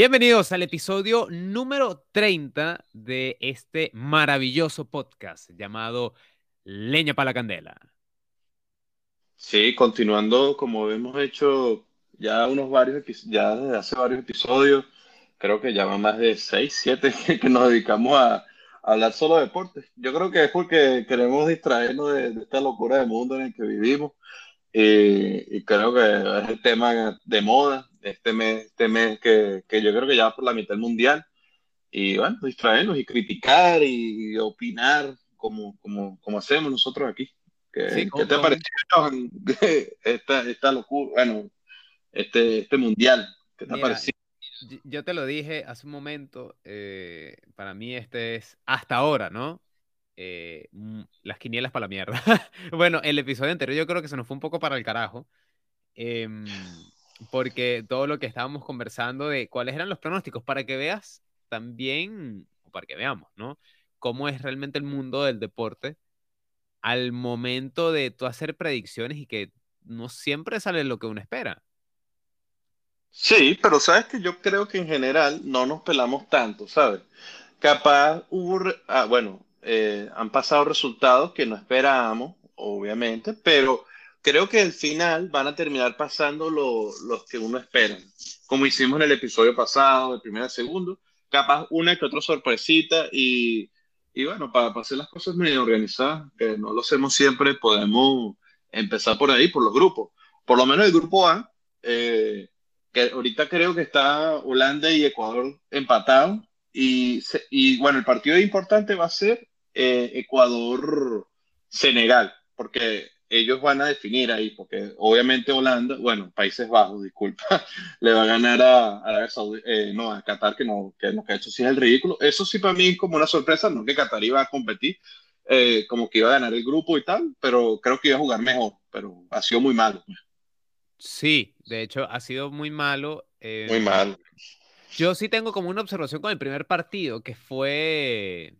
Bienvenidos al episodio número 30 de este maravilloso podcast llamado Leña para la Candela. Sí, continuando como hemos hecho ya unos varios ya desde hace varios episodios, creo que ya van más de 6, 7 que nos dedicamos a, hablar solo de deportes. Yo creo que es porque queremos distraernos de, esta locura de mundo en el que vivimos eh, y creo que es el tema de moda este mes, este mes que, que, yo creo que ya va por la mitad del mundial. Y bueno, distraernos y criticar y, opinar como, como, como, hacemos nosotros aquí. ¿Qué, ¿qué te parece esta, esta locura? Bueno, este, este mundial. ¿Qué te Mira, Yo te lo dije hace un momento, eh, para mí este es hasta ahora, ¿no? Eh, mm, las quinielas para la mierda. bueno, el episodio anterior yo creo que se nos fue un poco para el carajo. Eh, porque todo lo que estábamos conversando de cuáles eran los pronósticos, para que veas también, o para que veamos, ¿no? Cómo es realmente el mundo del deporte al momento de tú hacer predicciones y que no siempre sale lo que uno espera. Sí, pero sabes que yo creo que en general no nos pelamos tanto, ¿sabes? Capaz hubo, ah, bueno, eh, han pasado resultados que no esperábamos, obviamente, pero creo que al final van a terminar pasando los que uno espera, como hicimos en el episodio pasado, el primero y segundo, capaz una que otra sorpresita y, y bueno, para, hacer las cosas medio organizadas, que no lo hacemos siempre, podemos empezar por ahí, por los grupos. Por lo menos el grupo A, eh, que ahorita creo que está Holanda y Ecuador empatados. Y, y bueno, el partido importante va a ser eh, Ecuador-Senegal, porque ellos van a definir ahí, porque obviamente Holanda, bueno, Países Bajos, disculpa, le va a ganar a, a, eh, no, a Qatar, que, no, que lo que ha hecho sí es el ridículo. Eso sí para mí es como una sorpresa, no que Qatar iba a competir, eh, como que iba a ganar el grupo y tal, pero creo que iba a jugar mejor, pero ha sido muy malo. Sí, de hecho ha sido muy malo. Eh, muy malo. Yo sí tengo como una observación con el primer partido, que fue,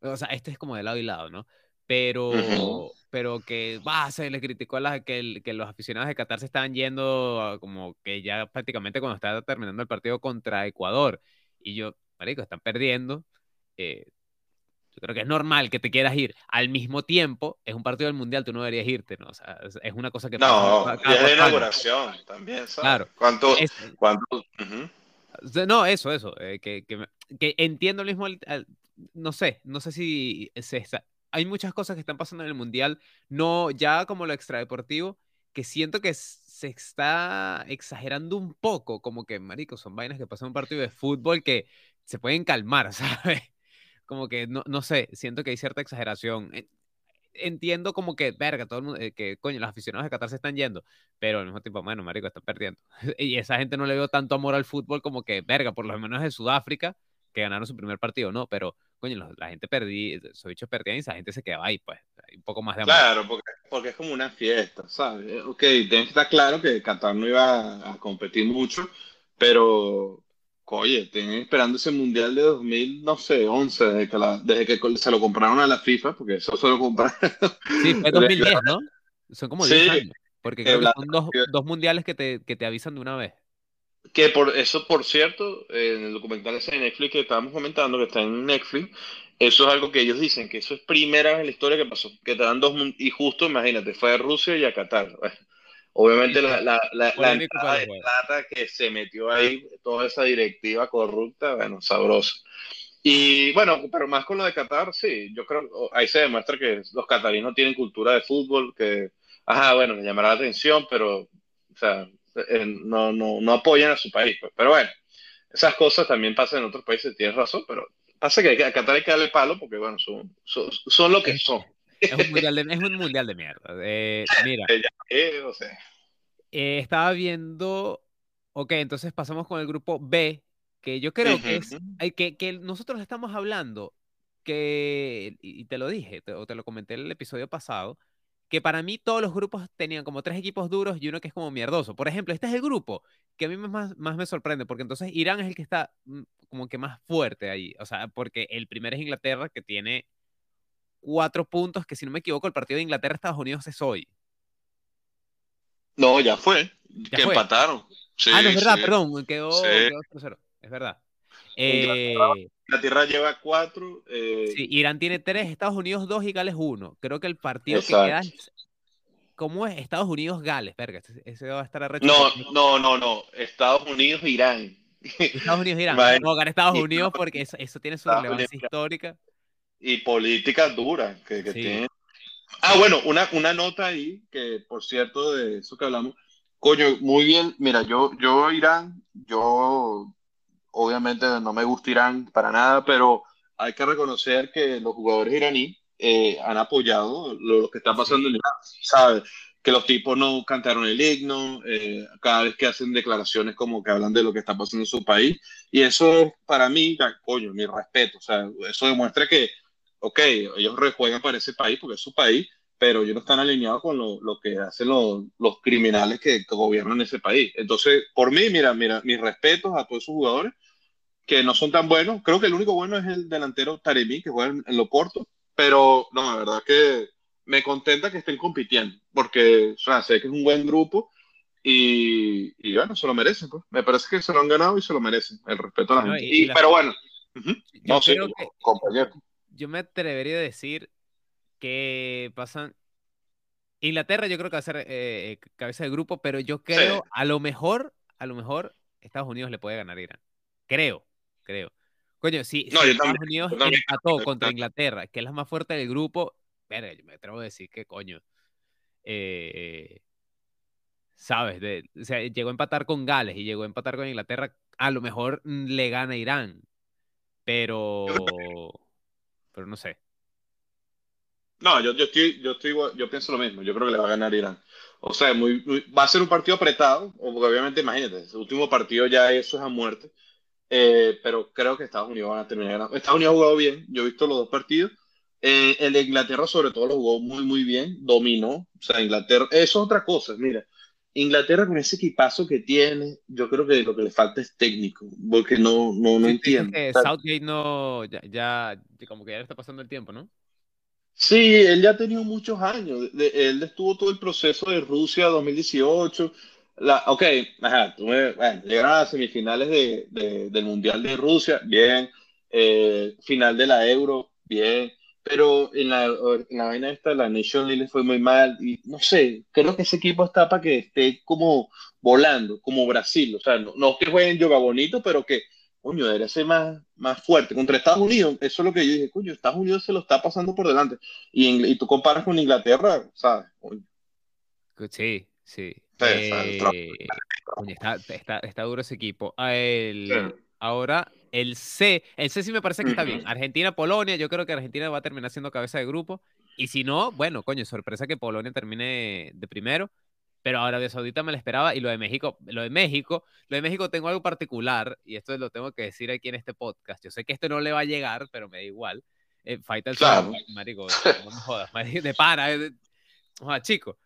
o sea, este es como de lado y lado, ¿no? Pero pero que bah, se le criticó a la, que, que, los aficionados de Qatar se estaban yendo como que ya prácticamente cuando estaba terminando el partido contra Ecuador. Y yo, marico, están perdiendo. Eh, yo creo que es normal que te quieras ir. Al mismo tiempo, es un partido del Mundial, tú no deberías irte, ¿no? O sea, es, una cosa que... No, es de inauguración también, ¿sabes? Claro. ¿Cuánto? cuánto? No, eso, eso. Eh, que, que, que, entiendo lo mismo, no sé, no sé si se, hay muchas cosas que están pasando en el Mundial, no ya como lo extradeportivo, que siento que se está exagerando un poco, como que, marico, son vainas que pasan un partido de fútbol que se pueden calmar, ¿sabes? Como que, no, no sé, siento que hay cierta exageración. Entiendo como que, verga, todo el mundo, eh, que, coño, los aficionados de Qatar se están yendo, pero al mismo tiempo, bueno, marico, están perdiendo. y esa gente no le veo tanto amor al fútbol como que, verga, por lo menos de Sudáfrica, que ganaron su primer partido, ¿no? Pero coño, la gente perdí, esos bichos perdían y esa gente se quedaba ahí, pues, un poco más de amor. Claro, porque, porque es como una fiesta, ¿sabes? Ok, que estar claro que Qatar no iba a, competir mucho, pero, oye, tienen esperando ese mundial de 2000, no sé, 11, desde que, la, desde que se lo compraron a la FIFA, porque eso se lo compraron. Sí, fue 2010, ¿no? Son como 10 años, porque creo que son dos, dos mundiales que te, que te avisan de una vez. Que por eso, por cierto, en el documental ese de Netflix que estábamos comentando, que está en Netflix, eso es algo que ellos dicen, que eso es primera vez en la historia que pasó, que te dan dos, y justo, imagínate, fue a Rusia y a Qatar. obviamente la, la, la, la entrada de plata que se metió ahí, toda esa directiva corrupta, bueno, sabrosa. Y bueno, pero más con lo de Qatar, sí, yo creo, ahí se demuestra que los catarinos tienen cultura de fútbol, que, ajá, bueno, me llamará la atención, pero, o sea, no, no, no apoyan a su país. Pues. Pero bueno, esas cosas también pasan en otros países, tienes razón, pero pasa que a Qatar hay que darle palo porque, bueno, son, son, lo que son. Es un mundial de, es un mundial de mierda. Eh, mira. Eh, estaba viendo. Ok, entonces pasamos con el grupo B, que yo creo que es. Que, que nosotros estamos hablando, que. Y te lo dije, o te lo comenté en el episodio pasado, que para mí todos los grupos tenían como tres equipos duros y uno que es como mierdoso. Por ejemplo, este es el grupo que a mí más, más me sorprende, porque entonces Irán es el que está mm, como que más fuerte ahí. O sea, porque el primero es Inglaterra, que tiene cuatro puntos, que si no me equivoco, el partido de Inglaterra-Estados Unidos es hoy. No, ya fue. que empataron. ah, no, es verdad, perdón, quedó, quedó 0 Es verdad. Eh, la Tierra lleva cuatro. Eh, sí, Irán tiene tres, Estados Unidos dos y Gales uno. Creo que el partido que queda es. ¿Cómo es? Estados Unidos-Gales, verga. Ese, va a estar arrecho. No, no, no, no. Estados Unidos-Irán. Estados Unidos-Irán. no, ganar Estados Unidos porque eso, tiene su relevancia histórica. Y política dura que, que tiene. Ah, bueno, una, una nota ahí, que por cierto, de eso que hablamos. Coño, muy bien. Mira, yo, yo Irán, yo obviamente no me gusta Irán para nada, pero hay que reconocer que los jugadores iraníes eh, han apoyado lo, que está pasando en Irán, ¿sabes? Que los tipos no cantaron el himno, eh, cada vez que hacen declaraciones como que hablan de lo que está pasando en su país, y eso es para mí, coño, mi respeto, o sea, eso demuestra que, ok, ellos rejuegan para ese país porque es su país, pero ellos no están alineados con lo, lo que hacen los, los criminales que, que, gobiernan ese país. Entonces, por mí, mira, mira, mis respetos a todos esos jugadores que no son tan buenos. Creo que el único bueno es el delantero Taremi, que juega en, en Loporto, pero no, la verdad que me contenta que estén compitiendo, porque o sea, sé que es un buen grupo y, y, bueno, se lo merecen. Pues. Me parece que se lo han ganado y se lo merecen, el respeto a la gente. pero bueno, no sé, compañero. Yo me atrevería a decir que pasan. Inglaterra, yo creo que va a ser eh, eh, cabeza de grupo, pero yo creo, a lo mejor, a lo mejor, Estados Unidos le puede ganar a Irán. Creo, creo. Coño, si, Estados Unidos empató contra Inglaterra, que es la más fuerte del grupo, verga, yo me atrevo a decir que coño. Eh, ¿Sabes? o sea, llegó a empatar con Gales y llegó a empatar con Inglaterra, a lo mejor mm, le gana Irán. Pero. Pero no sé. No, yo, yo, estoy, yo, estoy, yo pienso lo mismo. Yo creo que le va a ganar Irán. O sea, muy, va a ser un partido apretado, porque obviamente, imagínate, el último partido ya eso es a muerte. Eh, pero creo que Estados Unidos van a terminar ganando. Estados Unidos ha jugado bien, yo he visto los dos partidos. Eh, el de Inglaterra, sobre todo, lo jugó muy, muy bien, dominó. O sea, Inglaterra, eso es otra cosa, mira. Inglaterra con ese equipazo que tiene, yo creo que lo que le falta es técnico, porque no, no, no entiendo. Southgate no, ya, ya, como que ya le está pasando el tiempo, ¿no? Sí, él ya ha tenido muchos años. él estuvo todo el proceso de Rusia 2018. La, ok, ajá, tú me, llegaron a las semifinales de, de, del Mundial de Rusia, bien. Eh, final de la Euro, bien. Pero en la, en la vaina esta, la Nation League fue muy mal. Y no sé, creo que ese equipo está para que esté como volando, como Brasil. O sea, no, no que jueguen yoga bonito, pero que coño, debería ser más, más fuerte. Contra Estados Unidos, eso es lo que yo dije, coño, Estados Unidos se lo está pasando por delante. Y, y tú comparas con Inglaterra, ¿sabes? Sí, sí. Eh, está, está, duro ese equipo. Ah, ahora, el C, el C sí me parece que está bien. Argentina, Polonia, yo creo que Argentina va a terminar siendo cabeza de grupo. Y si no, bueno, coño, sorpresa que Polonia termine de primero pero Arabia Saudita me la esperaba y lo de México, lo de México, lo de México tengo algo particular y esto lo tengo que decir aquí en este podcast. Yo sé que esto no le va a llegar, pero me da igual. Eh, Faita el claro. marico, no me jodas, marico, de para, eh, chico.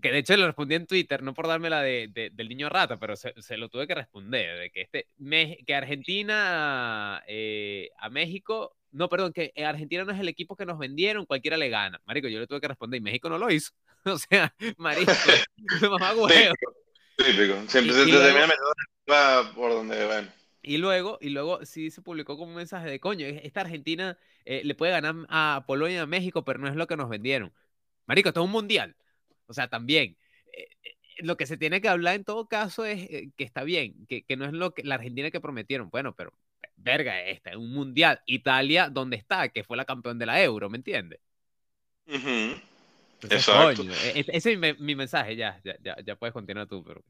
Que de hecho le respondí en Twitter, no por darme la de, del niño rata, pero se, se, lo tuve que responder, de que, este, que Argentina eh, a México no, perdón, que Argentina no es el equipo que nos vendieron, cualquiera le gana. Marico, yo le tuve que responder y México no lo hizo. o sea, marico, mamá huevo. Típico, siempre se termina metiendo por donde van. Y luego, y luego sí se publicó como un mensaje de coño, esta Argentina eh, le puede ganar a Polonia y a México, pero no es lo que nos vendieron. Marico, esto es un mundial. O sea, también. Eh, eh, lo que se tiene que hablar en todo caso es que está bien, que, que, no es lo que la Argentina que prometieron. Bueno, pero verga, esta es un mundial. Italia, ¿dónde está? Que fue la campeón de la Euro, ¿me entiendes? Exacto. E, e, ese es mi, mensaje, ya, ya, ya, puedes continuar tú. Pero,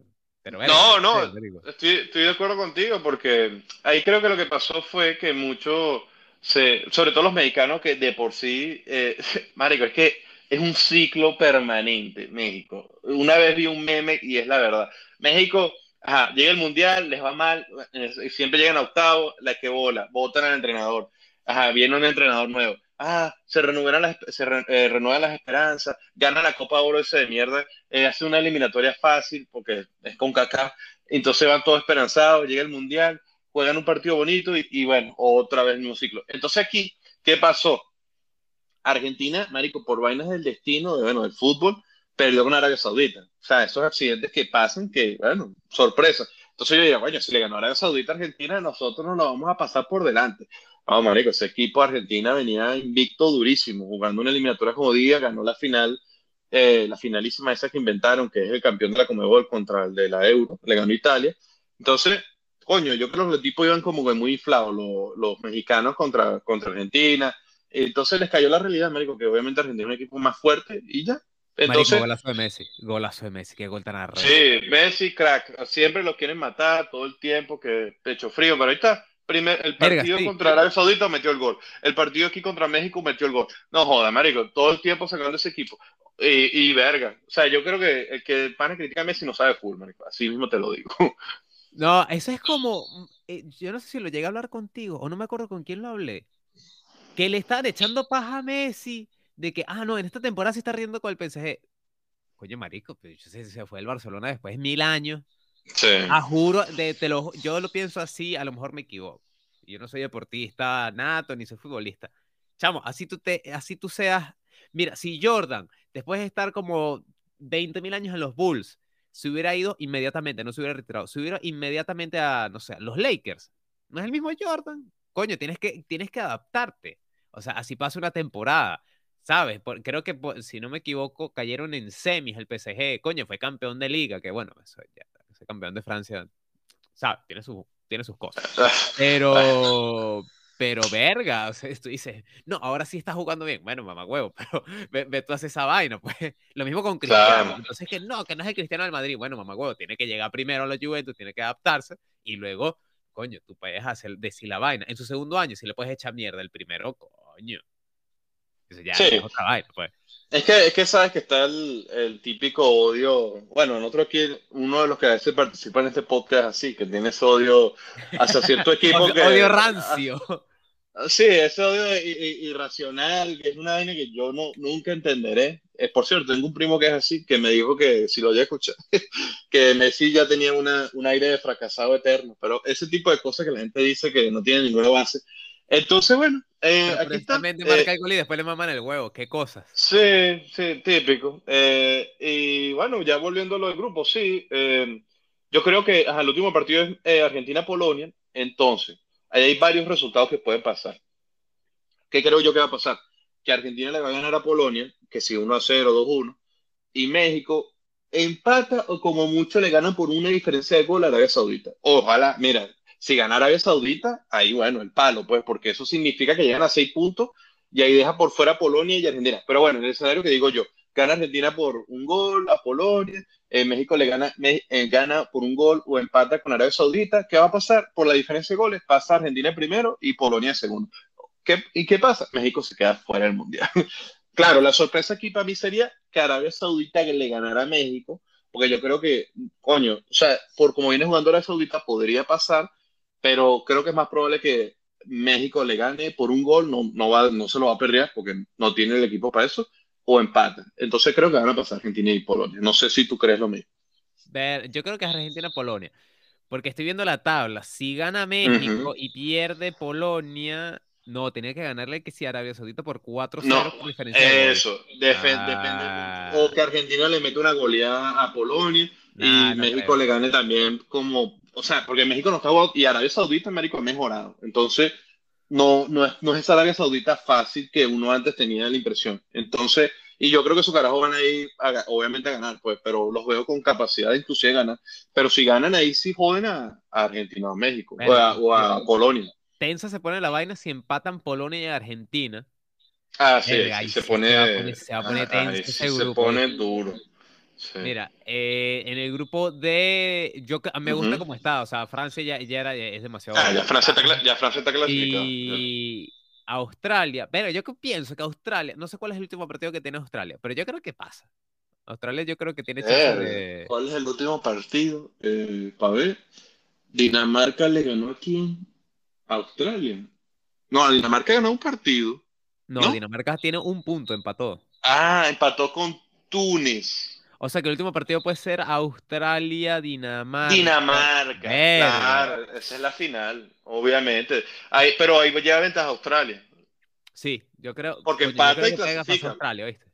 pero no, no, estoy, estoy, de acuerdo contigo porque ahí creo que lo que pasó fue que muchos, se, sobre todo los mexicanos que de por sí, eh, Marico, es que es un ciclo permanente, México. Una vez vi un meme y es la verdad. México Ajá, llega el mundial, les va mal, siempre llegan a octavo, la que bola, votan al entrenador. Ajá, viene un entrenador nuevo. Ah, se renuevan las, se eh, renuevan las esperanzas, gana la Copa Oro ese de mierda, eh, hace una eliminatoria fácil porque es con Kaká, entonces van todos esperanzados, llega el mundial, juegan un partido bonito y, y bueno, otra vez el mismo ciclo. Entonces aquí, ¿qué pasó? Argentina, marico, por vainas del destino, de, bueno, del fútbol, perdió con Arabia Saudita. O sea, esos accidentes que pasan, que, bueno, sorpresa. Entonces yo digo, bueno, si le ganó Arabia Saudita a Argentina, nosotros no lo vamos a pasar por delante. Vamos, marico, ese equipo de Argentina venía invicto durísimo, jugando una eliminatoria como día, ganó la final, eh, la finalísima esa que inventaron, que es el campeón de la Comebol contra el de la Euro, le ganó Italia. Entonces, coño, yo creo que los equipos iban como que muy inflados, los, los mexicanos contra, contra Argentina. Entonces les cayó la realidad, marico, que obviamente Argentina es un equipo más fuerte y ya. Entonces, Marico, golazo de Messi, golazo de Messi, qué gol tan arrecho. sí, Messi, crack, siempre lo quieren matar todo el tiempo, que pecho frío, pero ahorita primer, el Verga, partido sí. contra Arabia Saudita metió el gol, el partido aquí contra México metió el gol. No joda, marico, todo el tiempo sacando ese equipo. Y, y verga, o sea, yo creo que el que pana critica a Messi no sabe full, marico, así mismo te lo digo. No, eso es como, eh, yo no sé si lo llegué a hablar contigo o no me acuerdo con quién lo hablé, que le estaban echando paja a Messi de que, ah, no, en esta temporada se está riendo con el PSG. Coño, marico, pero yo sé si se fue el Barcelona después de mil años. Sí. Ah, juro, de, te lo, yo lo pienso así, a lo mejor me equivoco. Yo no soy deportista nato, ni soy futbolista. Chamo, así tú, te, así tú seas. Mira, si Jordan, después de estar como 20 mil años en los Bulls, se hubiera ido inmediatamente, no se hubiera retirado, se hubiera inmediatamente a, no sé, a los Lakers. No es el mismo Jordan. Coño, tienes que, tienes que adaptarte. O sea, así pasa una temporada. ¿Sabes? Por- creo que, por- si no me equivoco, cayeron en semis el PSG. Coño, fue campeón de liga, que bueno, eso ya, ese campeón de Francia, ¿sabes? Tiene, su, tiene sus cosas. Pero, pero verga, o sea, tú dices, no, ahora sí estás jugando bien. Bueno, mamá huevo, pero ve, ve tú haces esa vaina, pues. Lo mismo con Cristiano. Claro. Entonces, que no, que no es el Cristiano del Madrid. Bueno, mamá huevo, tiene que llegar primero a la Juventus, tiene que adaptarse y luego, coño, tú puedes hacer, decir la vaina. En su segundo año, si le puedes echar mierda el primero, coño. Eso ya Sí. es otra vaina, pues. Es que, es que sabes que está el, el típico odio. Bueno, nosotros aquí, uno de los que a veces participa en este podcast así, que tiene ese odio hacia cierto equipo Odio, que. odio rancio. Ah, Sí, ese odio irracional, que es una vaina que yo no, nunca entenderé. Eh, por cierto, tengo un primo que es así, que me dijo que, si lo oye escuchar, que Messi ya tenía una, un aire de fracasado eterno, pero ese tipo de cosas que la gente dice que no tiene ninguna base. Entonces, bueno, eh, aquí está. Eh, marca el gol y después le maman el huevo. Qué cosas. Sí, sí, típico. Eh, y bueno, ya volviendo a lo del grupo, sí, eh, yo creo que ajá, el último partido es eh, Argentina-Polonia, entonces, hay varios resultados que pueden pasar. ¿Qué creo yo que va a pasar? Que Argentina le va a ganar a Polonia, que si 1 a 0, 2 a 1, y México empata o como mucho le ganan por una diferencia de gol a Arabia Saudita. Ojalá, mira, si gana Arabia Saudita, ahí bueno, el palo, pues, porque eso significa que llegan a 6 puntos y ahí deja por fuera a Polonia y Argentina. Pero bueno, en el escenario que digo yo, gana Argentina por un gol a Polonia, eh, México le gana, me- eh, gana por un gol o empata con Arabia Saudita, ¿qué va a pasar? Por la diferencia de goles, pasa Argentina primero y Polonia segundo. ¿Qué, ¿Y qué pasa? México se queda fuera del Mundial. claro, la sorpresa aquí para mí sería que Arabia Saudita le ganara a México, porque yo creo que, coño, o sea, por como viene jugando Arabia Saudita podría pasar, pero creo que es más probable que México le gane por un gol, no, no, va, no se lo va a perder porque no tiene el equipo para eso, o empate. Entonces creo que van a pasar Argentina y Polonia. No sé si tú crees lo mismo. Ver, yo creo que es Argentina-Polonia. Porque estoy viendo la tabla. Si gana México Ujú. y pierde Polonia, no, tenía que ganarle que si Arabia Saudita por 4-0 No, por diferencia de. Eso, defe- Ah. depende. O que Argentina le mete una goleada a Polonia y Nah, no México creo. le gane también como, o sea, porque México no está y Arabia Saudita, México ha mejorado. Entonces, no, no es, no es esa Arabia Saudita fácil que uno antes tenía la impresión. Entonces, y yo creo que esos carajos van a ir, a obviamente, a ganar, pues, pero los veo con capacidad de inclusive ganar. Pero si ganan ahí, sí joden a, a Argentina o a México, o a, o a Polonia. Tensa se pone la vaina si empatan Polonia y Argentina. Ah, sí, ahí se pone, se va a poner- se va a poner tenso ese se grupo, pone duro. Sí. Mira, eh, en el grupo de. Yo me gusta cómo está. O sea, Francia ya, ya era, es demasiado. Ah, ya Francia está, Francia está clasificada. Y Australia. Pero yo que pienso que Australia. No sé cuál es el último partido que tiene Australia, pero yo creo que pasa. Australia yo creo que tiene chance de. ¿Cuál es el último partido? Eh, para ver. Dinamarca le ganó a quién? A Australia. No, Dinamarca ganó un partido. No, ¿no? Dinamarca tiene un punto, empató. Ah, empató con Túnez. O sea que el último partido puede ser Australia, Dinamarca. Claro, esa es la final, obviamente. Ahí, pero ahí lleva ventaja Australia. Sí, yo creo. Porque yo empata y clasifica. Australia, ¿viste?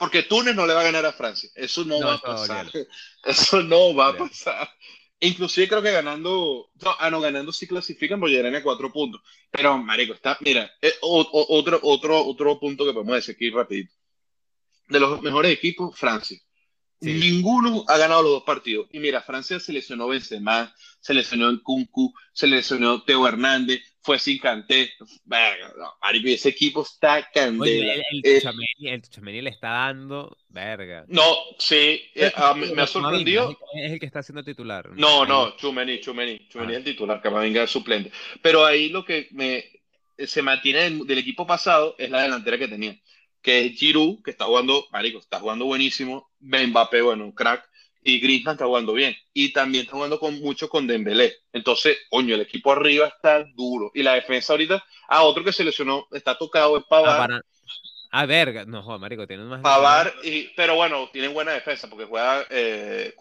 porque Túnez no le va a ganar a Francia. Eso no, va a pasar. Eso no va a pasar. Inclusive creo que ganando, no, ah, no, ganando sí clasifican porque llegarán a cuatro puntos. Pero, marico, está, mira, eh, otro, otro, otro punto que podemos decir aquí rapidito. De los mejores equipos, Francia. Ninguno ha ganado los dos partidos. Y mira, Francia seleccionó Benzema, seleccionó Kunku, seleccionó Teo Hernández, fue sin Canté. Verga, marico, ese equipo está candela. el, el, eh, le está dando, verga. No, sí, eh, me, ha sorprendido. Es el que está siendo titular. No, no, Chumeni, Chumeni, Chumeni es el titular, Camavinga es suplente. Pero ahí lo que me se mantiene del, equipo pasado es la delantera que tenía, que es Giroud, que está jugando, marico, está jugando buenísimo. Mbappé, bueno, crack y Griezmann está jugando bien. Y también está jugando con, mucho con Dembélé. Entonces, coño, el equipo arriba está duro. Y la defensa ahorita, a ah, otro que se lesionó, está tocado, es Pavar. A ah, verga, no, joder, marico, tienen más... Pavar, y, pero bueno, tienen buena defensa, porque juega eh,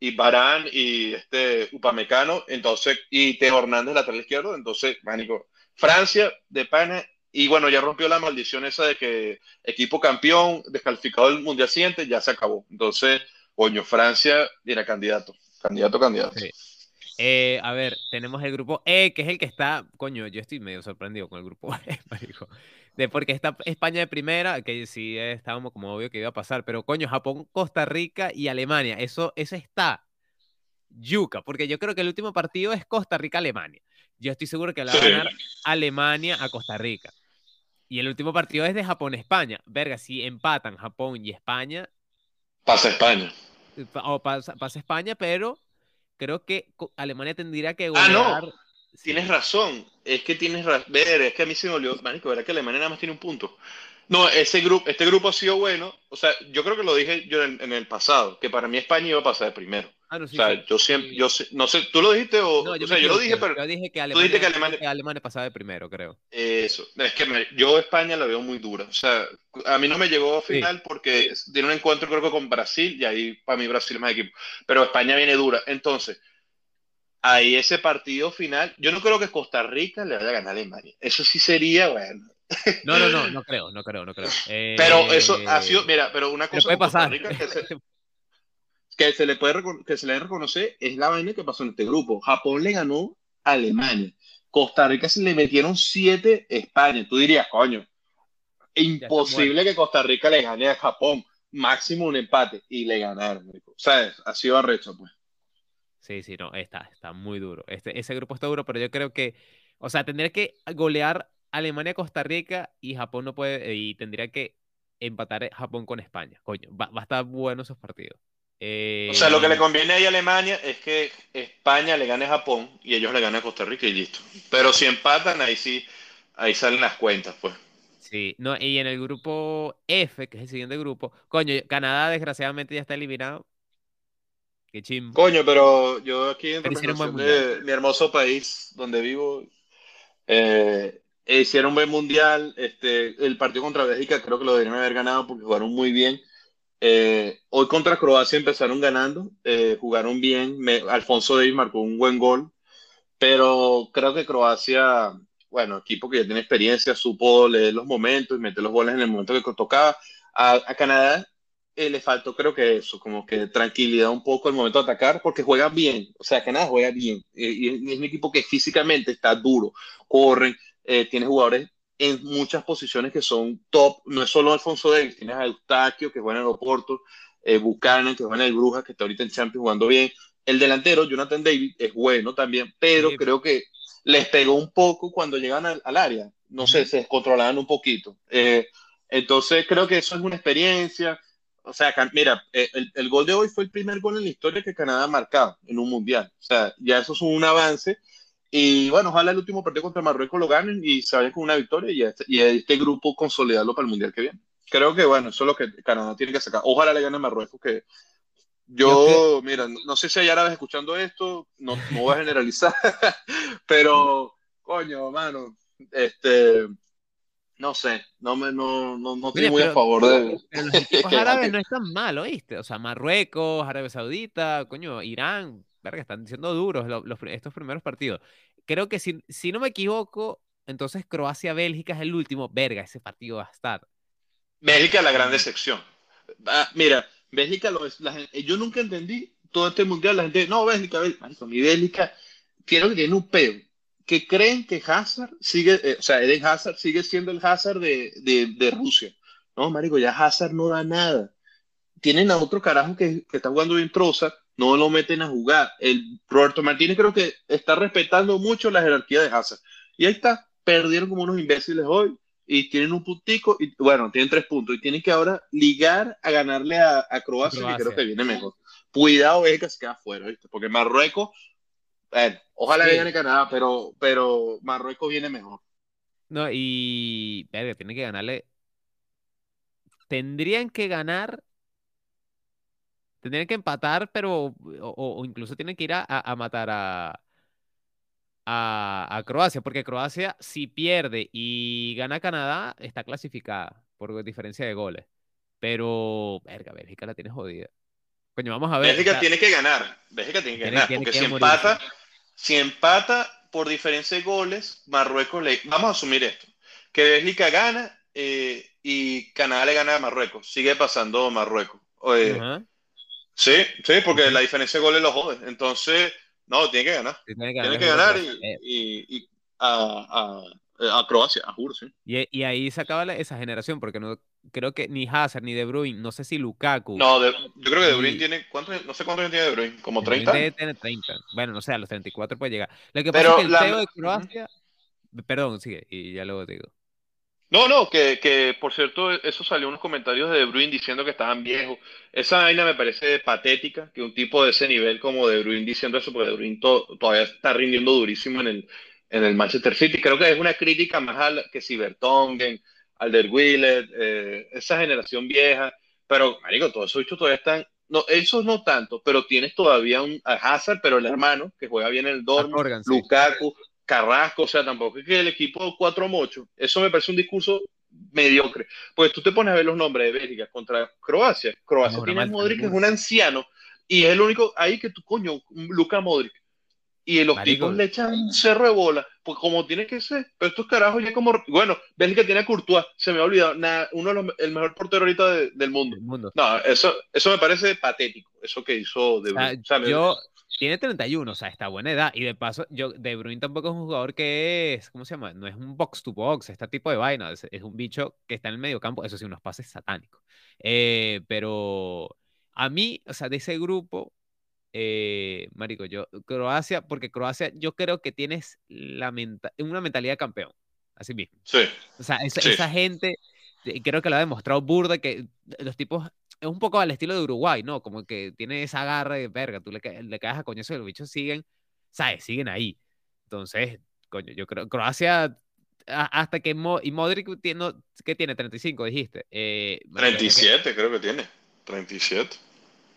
y Barán y este Upamecano, entonces, y Teo Hernández, lateral izquierdo, entonces, marico, Francia, de pana, y bueno, ya rompió la maldición esa de que equipo campeón, descalificado del mundial siguiente, ya se acabó. Entonces, Coño, Francia era candidato. Candidato, candidato. Eh, a ver, tenemos el grupo E, que es el que está. Coño, yo estoy medio sorprendido con el grupo E, De porque está España de primera, que sí estábamos como obvio que iba a pasar, pero coño, Japón, Costa Rica y Alemania. Eso, eso está yuca, porque yo creo que el último partido es Costa Rica-Alemania. Yo estoy seguro que la va a ganar Alemania a Costa Rica. Y el último partido es de Japón-España. Verga, si empatan Japón y España, Pasa España. O pasa, España, pero creo que Alemania tendría que Ah, no. Tienes razón. Es que tienes razón. Ver, es que a mí se me olvidó. Marico, ¿verdad que Alemania nada más tiene un punto? No, ese grupo, este grupo ha sido bueno. O sea, yo creo que lo dije yo en, el pasado, que para mí España iba a pasar de primero. Ah, o sea, yo siempre, yo no sé, ¿tú lo dijiste o, no, yo, o sea, yo lo dije, pero yo dije que Alemania, que Alemania, Alemania pasaba de primero, creo. Eso, es que yo España la veo muy dura. O sea, a mí no me llegó a final porque tiene un encuentro creo que con Brasil y ahí para mí Brasil es más equipo. Pero España viene dura. Entonces, ahí ese partido final, yo no creo que Costa Rica le vaya a ganar a Alemania. Eso sí sería, bueno, no, no, no, no creo, no creo, no creo. pero eso ha sido, mira, pero una cosa puede Rica que se, le puede que se le reconocer es la vaina que pasó en este grupo. Japón le ganó a Alemania. Costa Rica se le metieron siete España. Tú dirías, coño, imposible que Costa Rica le gane a Japón. Máximo un empate. Y le ganaron. O sea, ha sido arrecho, pues. Sí, sí, no, está, está muy duro. Este, ese grupo está duro, pero yo creo que, o sea, tendría que golear Alemania, Costa Rica y Japón no puede, y tendría que empatar Japón con España. Coño, va, a estar bueno esos partidos. O sea, lo que le eh, conviene a Alemania es que España le gane a Japón y ellos le ganen a Costa Rica y listo. Pero si empatan, ahí sí, ahí salen las cuentas, pues. Sí, no, y en el grupo F, que es el siguiente grupo, coño, Canadá desgraciadamente ya está eliminado. Qué chimbo. Coño, pero yo aquí en de mi hermoso país donde vivo, eh, eh, hicieron un buen mundial. Este, el partido contra Bélgica creo que lo deberían haber ganado porque jugaron muy bien. Eh, hoy contra Croacia empezaron ganando, eh, jugaron bien. Alfonso Davis marcó un buen gol, pero creo que Croacia, bueno, equipo que ya tiene experiencia, supo leer los momentos y meter los goles en el momento que tocaba. A, Canadá le faltó, creo que eso, como que tranquilidad un poco el momento de atacar, porque juegan bien. O sea, Canadá juega bien. y es un equipo que físicamente está duro, corren eh, tiene jugadores en muchas posiciones que son top. No es solo Alfonso Davis, tienes a Eustaquio, que juega en el Oporto, eh, Buchanan, que juega en el Brujas, que está ahorita en Champions jugando bien. El delantero, Jonathan David, es bueno también, pero creo que les pegó un poco cuando llegan al, área. No sé, se descontrolaban un poquito. Eh, entonces, creo que eso es una experiencia. O sea, mira, eh, el, el, gol de hoy fue el primer gol en la historia que Canadá ha marcado en un mundial. O sea, ya eso es un avance y bueno, ojalá el último partido contra Marruecos lo ganen y se vayan con una victoria y, este, y este grupo consolidarlo para el Mundial que viene. Creo que bueno, eso es lo que Canadá tiene que sacar. Ojalá le gane a Marruecos, que yo, mira, no sé si hay árabes escuchando esto, no, no voy a generalizar, pero coño, mano, este, no sé, no me, no, no, no estoy muy a favor de. los equipos árabes no están mal, ¿oíste? O sea, Marruecos, Arabia Saudita, coño, Irán, verga, están siendo duros estos primeros partidos. Creo que si, si no me equivoco, entonces Croacia-Bélgica es el último. Verga, ese partido va a estar. Bélgica la gran decepción. Ah, mira, Bélgica, lo la gente, yo nunca entendí todo este mundial, la gente, no, Bélgica, Bélgica, mi Bélgica, quiero que tiene un pedo, que creen que Hazard sigue, eh, o sea, Eden Hazard sigue siendo el Hazard de, de, de, Rusia. No, marico, ya Hazard no da nada. Tienen a otro carajo que, que está jugando bien Troza, no lo meten a jugar. El Roberto Martínez creo que está respetando mucho la jerarquía de Hazard. Y ahí está, perdieron como unos imbéciles hoy y tienen un puntico, y bueno, tienen tres puntos y tienen que ahora ligar a ganarle a, a Croacia, que creo que viene mejor. Cuidado, es que se queda fuera, ¿viste? Porque Marruecos, bueno, ojalá sí. gane Canadá, pero, pero Marruecos viene mejor. No, y, verga, tienen que ganarle. Tendrían que ganar tendrían que empatar, pero o, o, incluso tienen que ir a, a matar a, a, a, Croacia, porque Croacia si pierde y gana Canadá, está clasificada por diferencia de goles. Pero, verga, Bélgica la tiene jodida. Coño, vamos a ver. Bélgica está... tiene que ganar. Bélgica tiene que tiene, ganar. Tiene porque que si empata, si empata por diferencia de goles, Marruecos le. Vamos a asumir esto: que Bélgica gana eh, y Canadá le gana a Marruecos. Sigue pasando Marruecos. Eh, uh -huh. Sí, sí, porque la diferencia de goles lo jode. Entonces, no, tiene que ganar. Tiene que ganar, tiene que ganar y, y, y a, a, a, Croacia, a juro, sí. Y, y ahí se acaba la, esa generación, porque no creo que ni Hazard ni De Bruyne, no sé si Lukaku. No, de, yo creo que De Bruyne tiene, ¿cuánto, no sé cuántos tiene De Bruyne, como 30. Debe tener 30. Bueno, no sé, a los 34 puede llegar. Lo que pasa Pero es que el la... Teo de Croacia, uh -huh. perdón, sigue, y ya luego te digo. No, no, que, que por cierto, eso salió unos comentarios de De Bruyne diciendo que estaban viejos. Esa vaina me parece patética, que un tipo de ese nivel como De Bruyne diciendo eso, porque De Bruyne to, todavía está rindiendo durísimo en el, en el Manchester City. Creo que es una crítica más al que si Bertongen, Alderweireld, eh, esa generación vieja. Pero, marico, todos esos bichos todavía están... No, esos no tanto, pero tienes todavía un a Hazard, pero el hermano, que juega bien en el Dortmund, Morgan, Lukaku, sí. Carrasco, o sea, tampoco es que el equipo cuatro mochos. Eso me parece un discurso mediocre. Pues tú te pones a ver los nombres de Bélgica contra Croacia. Croacia no, tiene a Modric, que es un anciano, y es el único ahí que tú, coño, Luca Modric. Y los Marico. tipos le echan un cerro de bola, pues como tiene que ser. Pero estos carajos ya como. Bueno, Bélgica tiene a Courtois, se me ha olvidado. Uno de los, el mejor portero ahorita de, del mundo. mundo. No, eso, eso me parece patético, eso que hizo De Bruyne. O sea, yo, tiene 31, o sea, está buena edad. Y de paso, yo, De Bruyne tampoco es un jugador que es, ¿cómo se llama? No es un box to box, este tipo de vaina. Es, es un bicho que está en el medio campo, eso sí, unos pases satánicos. Eh, pero a mí, o sea, de ese grupo, eh, Marico, yo, Croacia, porque Croacia, yo creo que tienes la menta una mentalidad de campeón, así mismo. Sí. O sea, esa, sí. esa gente, creo que lo ha demostrado Burda, que los tipos es un poco al estilo de Uruguay, ¿no? Como que tiene esa garra de verga, tú le, le caes a coñazo y los bichos siguen, ¿sabes? Siguen ahí. Entonces, coño, yo creo, Croacia, hasta que, Mo, y Modric tiene, ¿qué tiene? 35, dijiste. Eh, 37 que, creo que tiene, 37.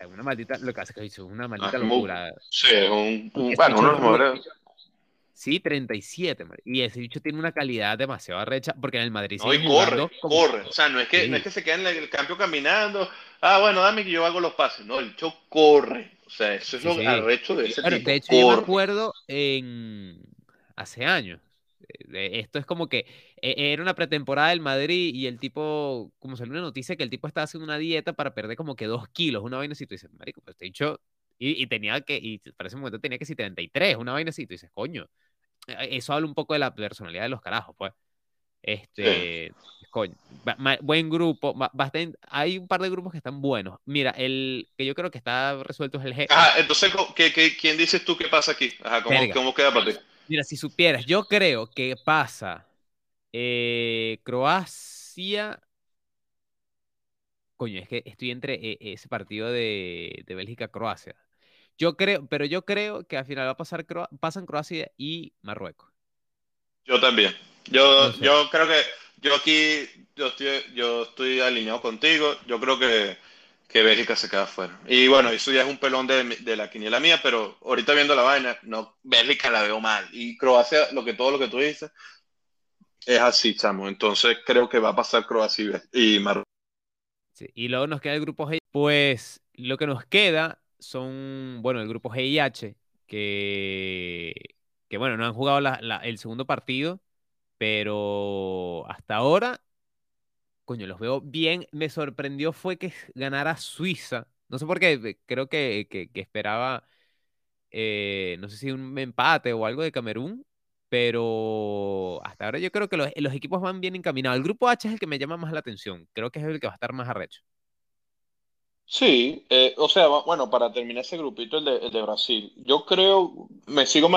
Es una maldita, lo que hace que es una maldita ah, locura. Sí, es un, un bueno, uno de los mejores. Sí, 37, y ese bicho tiene una calidad demasiado arrecha, porque en el Madrid no, corre, como... corre, o sea, no es que, sí. no es que se quede en el campo caminando, ah, bueno, dame que yo hago los pases, no, el bicho corre, o sea, eso es sí, lo sí. arrecho de ese Pero, tipo. De hecho, corre. yo me acuerdo en, hace años, esto es como que e, era una pretemporada del Madrid y el tipo, como salió una noticia que el tipo estaba haciendo una dieta para perder como que dos kilos, una vaina así, tú dices, marico, pues este dicho, y, y, tenía que, y para ese momento tenía que ser 33, una vaina así, tú dices, coño, eso habla un poco de la personalidad de los carajos, pues. Este, sí. coño, buen grupo, bastante, hay un par de grupos que están buenos. Mira, el que yo creo que está resuelto es el G. Ah, entonces, ¿qué, qué, quién dices tú que pasa aquí? Ajá, ¿cómo, ¿cómo, queda para ti? Mira, si supieras, yo creo que pasa eh, Croacia. Coño, es que estoy entre eh, ese partido de, de Bélgica-Croacia. Yo creo, pero yo creo que al final va a pasar pasan Croacia y Marruecos. Yo también. Yo, no sé. yo creo que yo aquí yo estoy, yo estoy alineado contigo. Yo creo que, que Bélgica se queda fuera. Y bueno, eso ya es un pelón de, de, la quiniela mía, pero ahorita viendo la vaina, no, Bélgica la veo mal. Y Croacia, lo que todo lo que tú dices, es así, chamo. Entonces creo que va a pasar Croacia y Marruecos. Sí, y luego nos queda el grupo G. Pues lo que nos queda son, bueno, el grupo G y H, que, que bueno, no han jugado el segundo partido, pero hasta ahora coño, los veo bien. Me sorprendió fue que ganara Suiza. No sé por qué, creo que, que, esperaba, eh, no sé si un empate o algo de Camerún, pero hasta ahora yo creo que los, los, equipos van bien encaminados. El grupo H es el que me llama más la atención. Creo que es el que va a estar más arrecho. Sí, eh, o sea, bueno, para terminar ese grupito, el de, el de Brasil, yo creo, me sigo,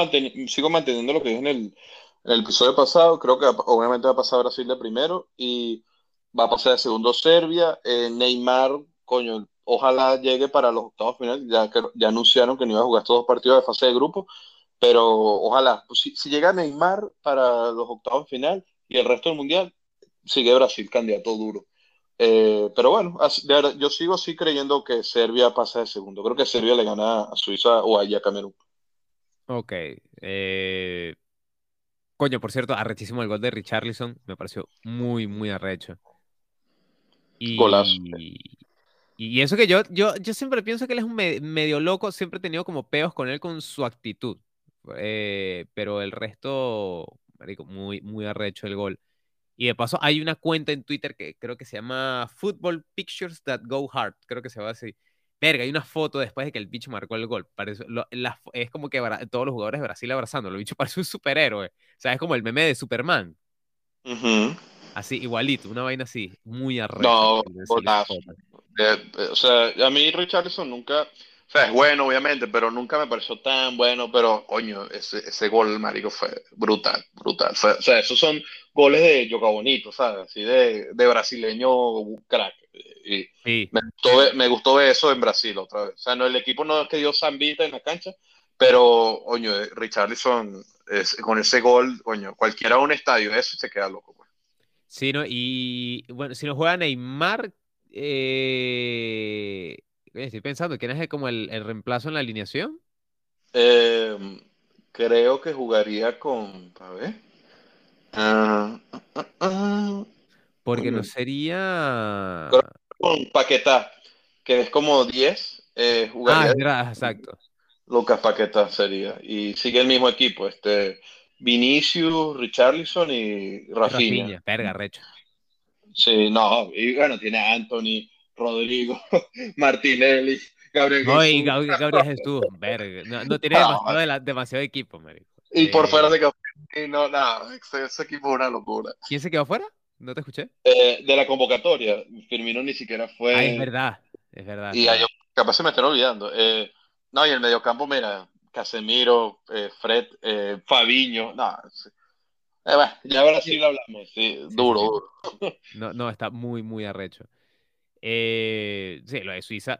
sigo manteniendo lo que dije en el, el episodio pasado, creo que obviamente va a pasar Brasil de primero y va a pasar de segundo Serbia, eh, Neymar, coño, ojalá llegue para los octavos finales, ya, que, ya anunciaron que no iba a jugar estos dos partidos de fase de grupo, pero ojalá, pues, si, si llega Neymar para los octavos final y el resto del mundial, sigue Brasil candidato duro. Eh, pero bueno, yo sigo así creyendo que Serbia pasa de segundo. Creo que Serbia le gana a Suiza o a Camerún. Ok. Eh, coño, por cierto, arrechísimo el gol de Richarlison. Me pareció muy, muy arrecho. Y, Golazo. Y, eso que yo, yo, yo siempre pienso que él es un medio loco. Siempre he tenido como peos con él con su actitud. Eh, pero el resto, marico, muy, muy arrecho el gol. Y de paso, hay una cuenta en Twitter que creo que se llama Football Pictures That Go Hard. Creo que se va así. Verga, hay una foto después de que el bicho marcó el gol. Parece, es como que todos los jugadores de Brasil abrazándolo. El bicho parece un superhéroe. O sea, es como el meme de Superman. Así, igualito, una vaina así. Muy arrecha. No, o sea, a mí Richardson nunca o sea, es bueno, obviamente, pero nunca me pareció tan bueno. Pero, coño, ese, ese gol, marico, fue brutal, brutal. o sea, esos son goles de yoga bonito, ¿sabes? Así de, de brasileño crack. Y me, gustó, me gustó ver eso en Brasil otra vez. O sea, no, el equipo no es que dio zambita en la cancha, pero, coño, Richarlison, es, con ese gol, coño, cualquiera a un estadio, eso se queda loco. Pues. Sí, ¿no? Y, bueno, si no juega Neymar, eh Estoy pensando, ¿quién es como el, reemplazo en la alineación? Em, creo que jugaría con. A ver. Ah, ah, ah, Porque no sería. Con Paquetá, que es como 10. Eh, exacto. Lucas Paquetá sería. Y sigue el mismo equipo. Este, Vinicius, Richarlison y Rafinha. Rafinha, perga, recho. Sí, no, y bueno, tiene a Anthony, Rodrigo, Martinelli, Gabriel no. Gabriel Jesús, verga. No, tiene demasiado, equipo, marico. Y por eh, fuera de que no, nada, ese, equipo es una locura. ¿Quién se quedó fuera? ¿No te escuché? Eh, de la convocatoria, Firmino ni siquiera fue. Ah, es verdad, es verdad. Y capaz se me están olvidando. Eh, no, y el mediocampo, mira, Casemiro, Fred, Fabiño, no. ya ahora sí lo hablamos, sí, duro, duro. No, no, está muy, muy arrecho. Eh, sí, lo de Suiza.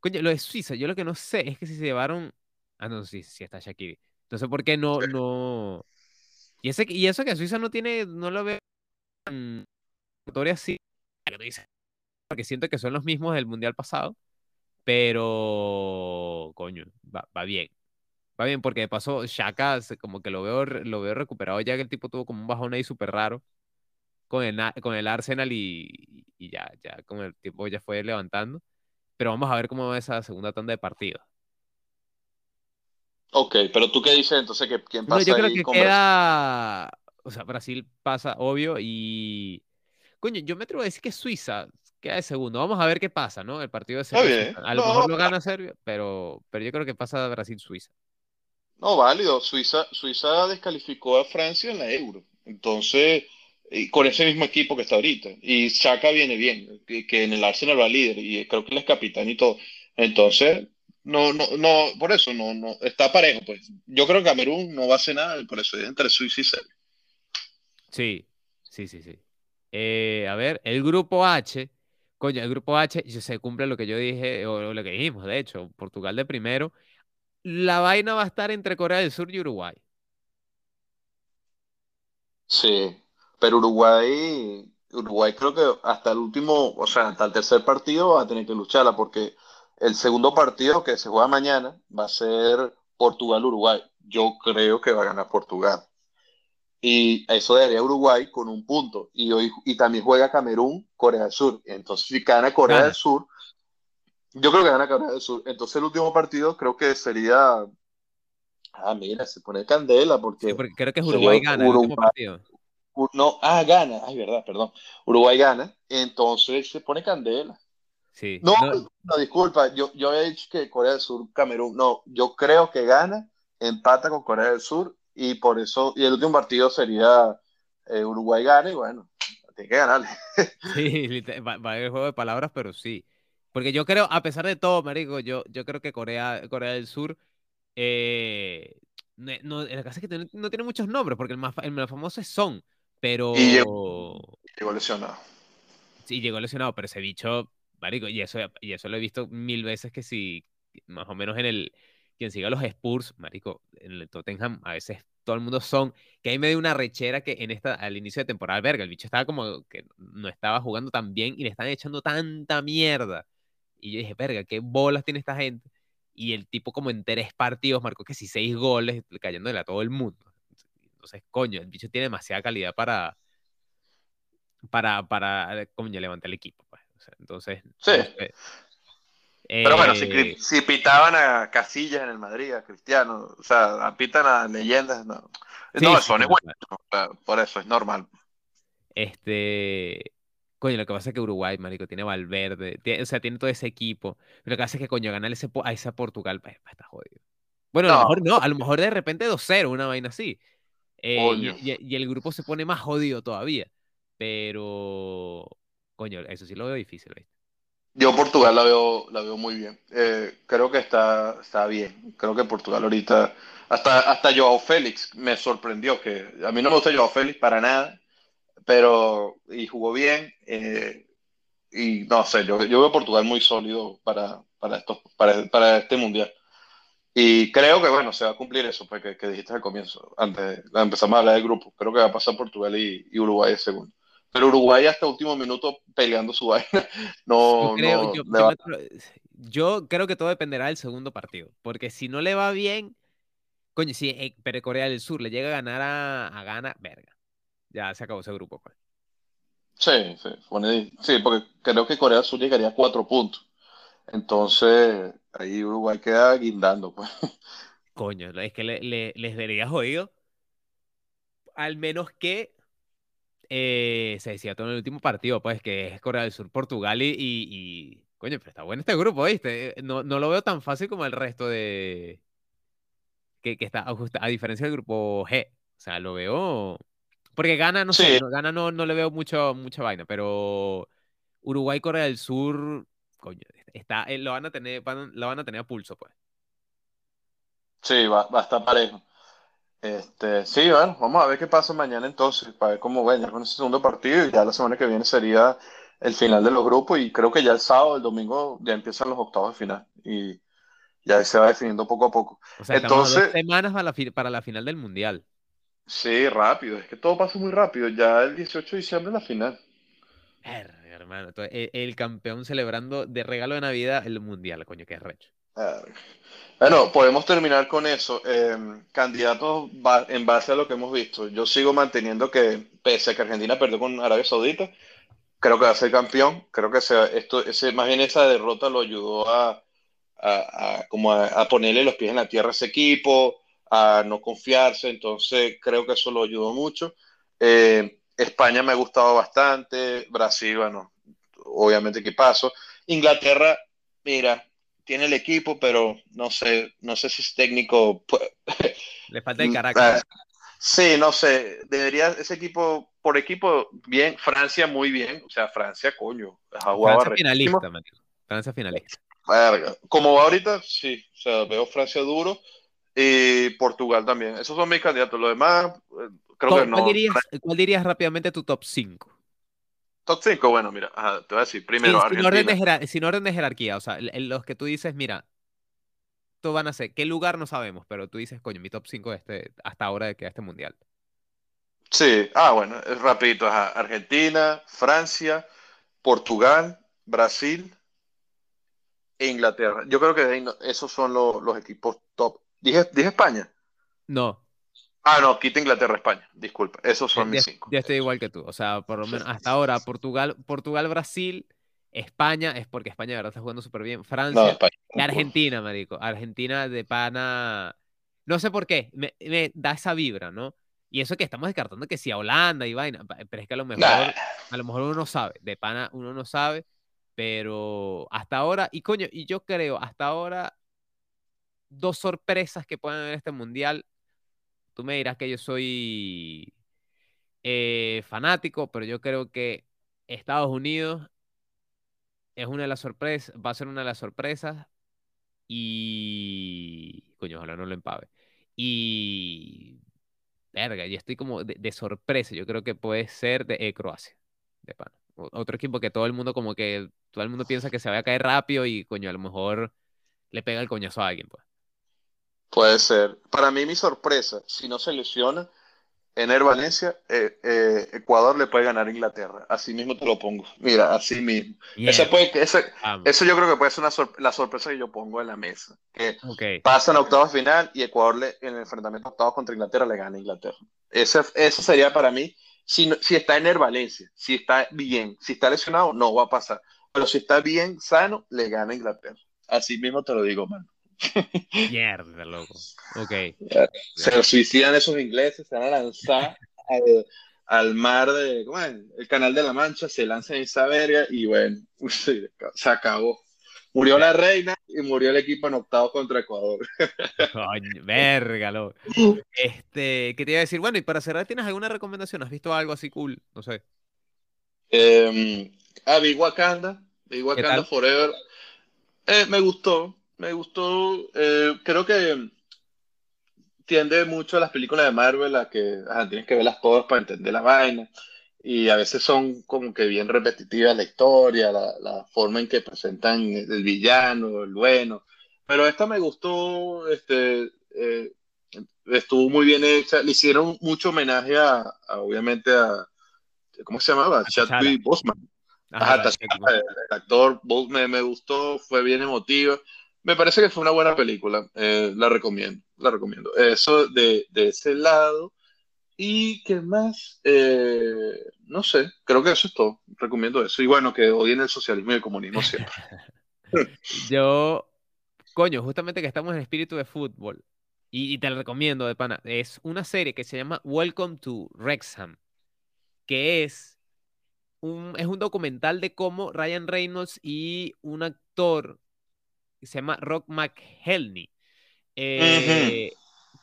Coño, lo de Suiza, yo lo que no sé es que si se llevaron. Ah, no, sí, sí está Shakiri. No sé por qué no. no... Y, ese, y eso que Suiza no tiene. No lo veo tan. así. Porque siento que son los mismos del mundial pasado. Pero. Coño, va, va bien. Va bien, porque de paso, Shaka, como que lo veo, lo veo recuperado ya que el tipo tuvo como un bajón ahí súper raro con el, con el Arsenal y, y ya, ya con el tiempo ya fue levantando. Pero vamos a ver cómo va esa segunda tanda de partidos. Ok, pero tú qué dices entonces que quién pasa. No, yo creo que queda. O sea, Brasil pasa, obvio, y. Coño, yo me atrevo a decir que Suiza queda de segundo. Vamos a ver qué pasa, ¿no? El partido de Serbia. A lo mejor lo gana Serbia, pero, pero yo creo que pasa Brasil-Suiza. No, válido. Suiza, Suiza descalificó a Francia en la Euro. Entonces, y con ese mismo equipo que está ahorita. Y Chaka viene bien, que, en el Arsenal va líder y creo que él es capitán y todo. Entonces, no, no, no, por eso no, no, está parejo, pues. Yo creo que Camerún no va a hacer nada, por eso es entre Suiza y Serbia. Sí, sí, sí, sí. Eh, a ver, el grupo H, coño, el grupo H se cumple lo que yo dije, o lo que dijimos, de hecho, Portugal de primero. La vaina va a estar entre Corea del Sur y Uruguay. Sí, pero Uruguay, Uruguay creo que hasta el último, o sea, hasta el tercer partido va a tener que lucharla porque el segundo partido que se juega mañana va a ser Portugal-Uruguay. Yo creo que va a ganar Portugal. Y eso daría Uruguay con un punto. Y, hoy, y también juega Camerún, Corea del Sur. Entonces, si gana Corea del Sur, yo creo que gana Corea del Sur. Entonces, el último partido creo que sería. Ah, mira, se pone candela porque. creo que es Uruguay gana el último partido. no, ah, gana, ay, verdad, perdón. Uruguay gana, entonces se pone candela. Sí. No, no, disculpa, yo, yo había dicho que Corea del Sur, Camerún, no, yo creo que gana, empata con Corea del Sur y por eso, y el último partido sería eh, Uruguay gana y bueno, tiene que ganarle. Sí, va, a haber juego de palabras, pero sí. Porque yo creo, a pesar de todo, Marico, yo, yo creo que Corea, Corea del Sur, eh, no, en la casa es que no, tiene muchos nombres, porque el más, el más famoso es Son, pero... Y llegó, llegó lesionado. Sí, llegó lesionado, pero ese bicho Marico, y eso, y eso lo he visto mil veces que si, más o menos en el, quien siga los Spurs, Marico, en el Tottenham, a veces todo el mundo son, que ahí me dio una rechera que en esta, al inicio de temporada, verga, el bicho estaba como que no estaba jugando tan bien y le están echando tanta mierda. Y yo dije, verga, qué bolas tiene esta gente. Y el tipo como en tres partidos marcó que si seis goles, cayéndole a todo el mundo. Entonces, coño, el bicho tiene demasiada calidad para, para, para, coño, levantar el equipo. Pues entonces. Sí. Pero bueno, si, eh, si, pitaban a Casillas en el Madrid, a Cristiano, o sea, pitan a leyendas, no. no, son iguales, por eso es normal. Este. Coño, lo que pasa es que Uruguay, marico, tiene Valverde, o sea, tiene todo ese equipo. Pero lo que pasa es que, coño, ganar ese, a ese Portugal, pues, está jodido. Bueno, a lo mejor no, a lo mejor de repente 2-0, una vaina así. Eh, y, y, el grupo se pone más jodido todavía. Pero, Coño, eso sí lo veo difícil. Yo Portugal la veo, la veo muy bien. Eh, creo que está, está bien. Creo que Portugal ahorita, hasta, hasta Joao Félix me sorprendió, que a mí no me gusta Joao Félix para nada, pero y jugó bien. Eh, y no sé, yo, yo veo Portugal muy sólido para, para, esto, para, este mundial. Y creo que, bueno, se va a cumplir eso pues, que, dijiste al comienzo, antes de empezar a hablar del grupo. Creo que va a pasar Portugal y, Uruguay segundo. Pero Uruguay hasta último minuto peleando su vaina. No, yo, creo, yo, creo que todo dependerá del segundo partido. Porque si no le va bien, coño, si eh, pero Corea del Sur le llega a ganar a, a Ghana, verga. Ya se acabó ese grupo, pues. Sí, sí, sí, porque creo que Corea del Sur llegaría a cuatro puntos. Entonces, ahí Uruguay queda guindando, pues. Coño, es que le, les vería jodido. Al menos que eh, se decía todo en el último partido, pues, que es Corea del Sur, Portugal y, coño, pero está bueno este grupo, ¿viste? No, no lo veo tan fácil como el resto de... Que, que está a diferencia del grupo G. O sea, lo veo... Porque gana, no sé, gana no, no le veo mucho, mucha vaina, pero Uruguay, Corea del Sur, coño, está, eh, lo van a tener, lo van a tener a pulso, pues. Sí, va, va a estar parejo. Este, sí, bueno, vamos a ver qué pasa mañana entonces, para ver cómo va con ese segundo partido y ya la semana que viene sería el final de los grupos y creo que ya el sábado, el domingo ya empiezan los octavos de final y ya se va definiendo poco a poco. O sea, entonces, dos semanas para la, para la final del Mundial. Sí, rápido, es que todo pasa muy rápido, ya el 18 de diciembre la final. hermano, el, el, campeón celebrando de regalo de Navidad el Mundial, coño, es recho. Bueno, podemos terminar con eso. Eh, candidatos en base a lo que hemos visto. Yo sigo manteniendo que, pese a que Argentina perdió con Arabia Saudita, creo que va a ser campeón. Creo que esto, ese, más bien esa derrota lo ayudó a, como a, ponerle los pies en la tierra a ese equipo, a no confiarse. Entonces, creo que eso lo ayudó mucho. Eh, España me ha gustado bastante. Brasil, bueno, obviamente paso. Inglaterra, mira, tiene el equipo, pero no sé, no sé si es técnico. Le falta el carácter. Sí, no sé, debería ese equipo, por equipo, bien, Francia muy bien, o sea, Francia, coño, Francia finalista, Francia finalista. Como va ahorita, sí, o sea, veo Francia duro y Portugal también. Esos son mis candidatos, los demás, eh, creo que no. ¿Cuál dirías rápidamente tu top 5? Top 5, bueno, mira, te voy a decir, primero sin, orden de sin orden de jerarquía, o sea, los que tú dices, mira, tú van a ser, ¿qué lugar no sabemos? Pero tú dices, coño, mi top 5 este, hasta ahora de que este mundial. Sí, ah, bueno, es rapidito, Argentina, Francia, Portugal, Brasil e Inglaterra. Yo creo que esos son los equipos top. ¿Dije, ¿Dije España? No. Ah, no, quita Inglaterra, España. Disculpa, esos son mis cinco. Yo estoy igual que tú. O sea, por lo menos hasta ahora, Portugal, Portugal, Brasil, España, es porque España de verdad está jugando súper bien. Francia y Argentina, marico. Argentina de pana. No sé por qué, me, da esa vibra, ¿no? Y eso que estamos descartando que si a Holanda y vaina, pero es que a lo mejor, a lo mejor uno no sabe, de pana uno no sabe, pero hasta ahora, y coño, y yo creo, hasta ahora, dos sorpresas que pueden haber en este mundial. Tú me dirás que yo soy eh, fanático, pero yo creo que Estados Unidos es una de las sorpresas, va a ser una de las sorpresas y coño, ojalá no lo empabe. Y verga, y estoy como de, sorpresa. Yo creo que puede ser de eh, Croacia. De Otro equipo que todo el mundo como que todo el mundo piensa que se va a caer rápido y coño, a lo mejor le pega el coñazo a alguien, pues. Puede ser. Para mí mi sorpresa, si no se lesiona, Ener Valencia, eh, eh, Ecuador le puede ganar a Inglaterra. Así mismo te lo pongo. Mira, así mismo. puede, eso yo creo que puede ser una la sorpresa que yo pongo en la mesa. Que pasan a octavos final y Ecuador le, en el enfrentamiento octavos contra Inglaterra le gana a Inglaterra. Ese, eso sería para mí, si, si está Ener Valencia, si está bien, si está lesionado, no va a pasar. Pero si está bien, sano, le gana a Inglaterra. Así mismo te lo digo, mano. Mierda, loco. Ok. Se suicidan esos ingleses, se van a lanzar al, mar de, ¿cómo es? El canal de la Mancha, se lanzan en esa verga y bueno, se acabó. Murió la reina y murió el equipo en octavo contra Ecuador. verga, loco. Este, ¿qué te iba a decir? Bueno, y para cerrar, ¿tienes alguna recomendación? ¿Has visto algo así cool? No sé. Eh, ah, vi Wakanda, vi Wakanda Forever. Eh, me gustó, me gustó, eh, creo que tiende mucho a las películas de Marvel a que tienes que verlas todas para entender la vaina. Y a veces son como que bien repetitivas la historia, la, forma en que presentan el villano, el bueno, pero esta me gustó, este, eh, estuvo muy bien hecha, le hicieron mucho homenaje a, obviamente a, ¿cómo se llamaba? Chadwick Boseman. el actor. Me, me gustó, fue bien emotivo me parece que fue una buena película. Eh, la recomiendo, la recomiendo. Eso de, ese lado. ¿Y qué más? Eh, no sé, creo que eso es todo. Recomiendo eso. Y bueno, que odien el socialismo y el comunismo siempre. Yo, coño, justamente que estamos en espíritu de fútbol. Y, te la recomiendo de pana. Es una serie que se llama Welcome to Wrexham. Que es un, es un documental de cómo Ryan Reynolds y un actor se llama Rock McHelney. Eh,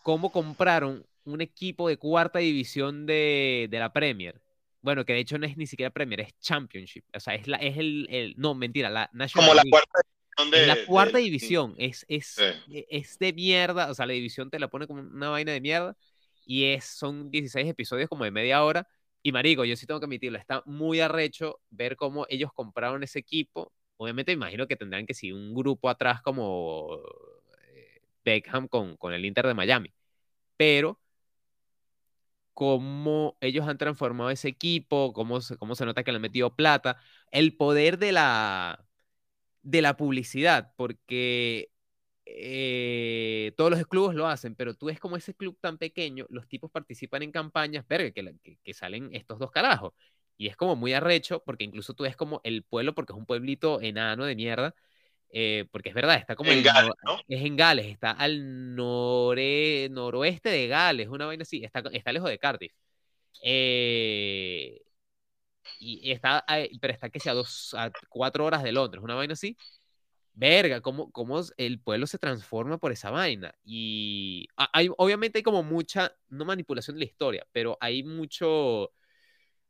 cómo compraron un equipo de cuarta división de, la Premier. Bueno, que de hecho no es ni siquiera Premier, es Championship. O sea, es, la, es el, No, mentira, la National Como la cuarta división de. la cuarta división. Es, es, e, es, de mierda. O sea, la división te la pone como una vaina de mierda. Y es, son 16 episodios como de media hora. Y marico, yo sí tengo que admitirlo, está muy arrecho ver cómo ellos compraron ese equipo obviamente imagino que tendrán que seguir un grupo atrás como eh, Beckham con, con el Inter de Miami. Pero cómo ellos han transformado ese equipo, cómo, cómo se nota que le han metido plata, el poder de la, de la publicidad, porque eh, todos los clubes lo hacen, pero tú ves como ese club tan pequeño, los tipos participan en campañas, verga, que, que, salen estos dos carajos. Y es como muy arrecho, porque incluso tú ves como el pueblo, porque es un pueblito enano de mierda, eh, porque es verdad, está como en, Gales, ¿no? Es en Gales, está al nore, noroeste de Gales, una vaina así, está, está lejos de Cardiff. Eh, y, está, pero está que sea dos, a cuatro horas de Londres, una vaina así. Verga, cómo, cómo el pueblo se transforma por esa vaina. Y hay, obviamente hay como mucha, no manipulación de la historia, pero hay mucho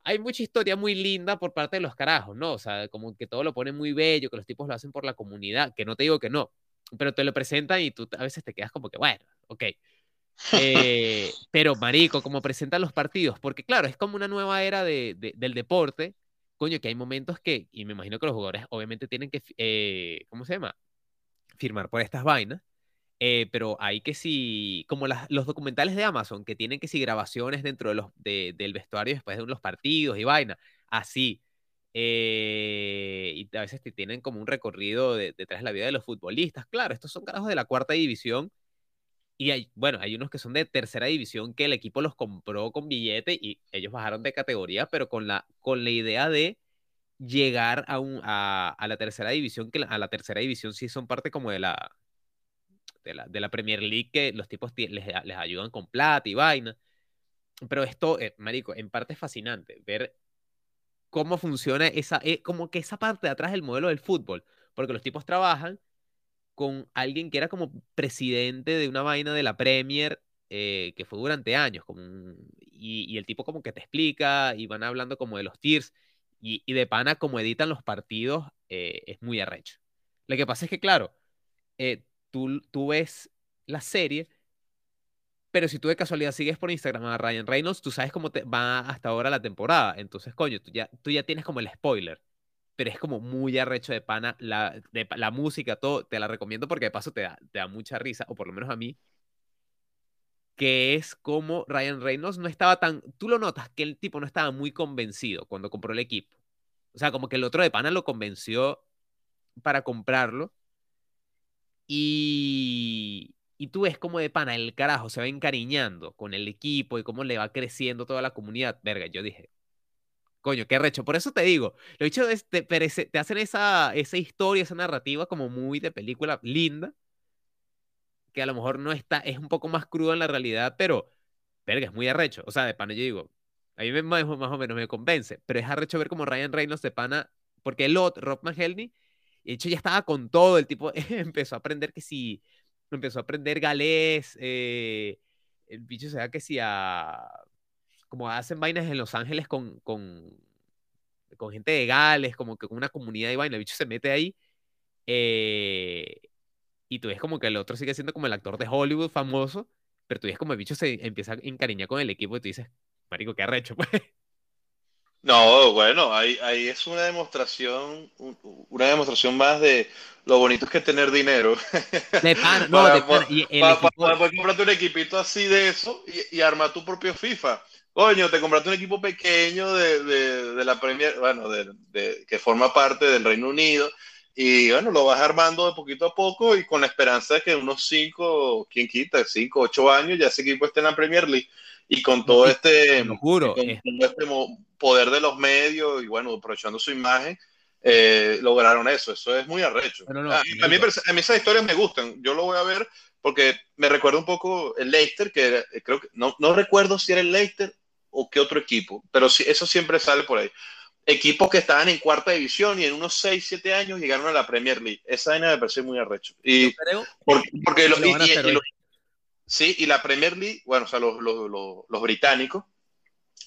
hay mucha historia muy linda por parte de los carajos, ¿no? O sea, como que todo lo pone muy bello, que los tipos lo hacen por la comunidad, que no te digo que no, pero te lo presentan y tú a veces te quedas como que, bueno, ok. Eh, pero, marico, como presentan los partidos, porque claro, es como una nueva era de, del deporte, coño, que hay momentos que, y me imagino que los jugadores obviamente tienen que, eh, ¿cómo se llama? Firmar por estas vainas. Eh, pero hay que sí, como los documentales de Amazon, que tienen que sí grabaciones dentro de los, del vestuario después de los partidos y vaina, así. Eh, y a veces te tienen como un recorrido detrás de la vida de los futbolistas. Claro, estos son carajos de la cuarta división. Y hay, bueno, hay unos que son de tercera división que el equipo los compró con billete y ellos bajaron de categoría, pero con la, con la idea de llegar a, un, a, a la tercera división, que a la tercera división sí son parte como de la, de la, Premier League que los tipos les, les ayudan con plata y vaina. pero esto, eh, marico, en parte es fascinante ver cómo funciona esa, eh, como que esa parte de atrás del modelo del fútbol, porque los tipos trabajan con alguien que era como presidente de una vaina de la Premier eh, que fue durante años, como y, el tipo como que te explica y van hablando como de los tiers y, y de pana como editan los partidos eh, es muy arrecho. Lo que pasa es que, claro, eh, tú, tú ves la serie, pero si tú de casualidad sigues por Instagram a Ryan Reynolds, tú sabes cómo va hasta ahora la temporada. Entonces, coño, tú ya, tú ya tienes como el spoiler. Pero es como muy arrecho de pana. La, la música, todo, te la recomiendo porque de paso te da, te da mucha risa, o por lo menos a mí que es como Ryan Reynolds no estaba tan, tú lo notas que el tipo no estaba muy convencido cuando compró el equipo. O sea, como que el otro de pana lo convenció para comprarlo. Y, y tú ves como de pana el carajo se va encariñando con el equipo y cómo le va creciendo toda la comunidad. Verga, yo dije, coño, qué recho. Por eso te digo, lo dicho, te, te hacen esa, esa historia, esa narrativa como muy de película linda que a lo mejor no está, es un poco más crudo en la realidad, pero, verga, es muy arrecho. O sea, de pana yo digo, a mí me, más, o menos me convence, pero es arrecho ver como Ryan Reynolds de pana, porque el otro, Rob Mahelny, de hecho ya estaba con todo, el tipo empezó a aprender que si, empezó a aprender galés, eh, el bicho se da que si a, como hacen vainas en Los Ángeles con, con, con gente de Gales, como que con una comunidad de vaina, el bicho se mete ahí. Eh, y tú ves como que el otro sigue siendo como el actor de Hollywood famoso, pero tú ves como el bicho se empieza a encariñar con el equipo y tú dices, marico, qué arrecho, pues. No, bueno, ahí, ahí es una demostración, una demostración más de lo bonito es que tener dinero. De pan, no, de pan. Y el para, comprarte un equipito así de eso y, y armar tu propio FIFA. Coño, te compraste un equipo pequeño de, de, de la Premier, bueno, de, de, que forma parte del Reino Unido y bueno, lo vas armando de poquito a poco y con la esperanza de que unos 5, ¿quién quita? 5, 8 años ya ese equipo esté en la Premier League. Y con todo este, juro, con, este poder de los medios y bueno, aprovechando su imagen, eh, lograron eso. Eso es muy arrecho. a, mí, a, mí, esas historias me gustan. Yo lo voy a ver porque me recuerda un poco el Leicester, que creo que no, no recuerdo si era el Leicester o qué otro equipo, pero sí, eso siempre sale por ahí equipos que estaban en cuarta división y en unos 6, 7 años llegaron a la Premier League. Esa vaina me parece muy arrecho. Y, creo porque, porque los, sí, y la Premier League, bueno, o sea, los, los, los, británicos,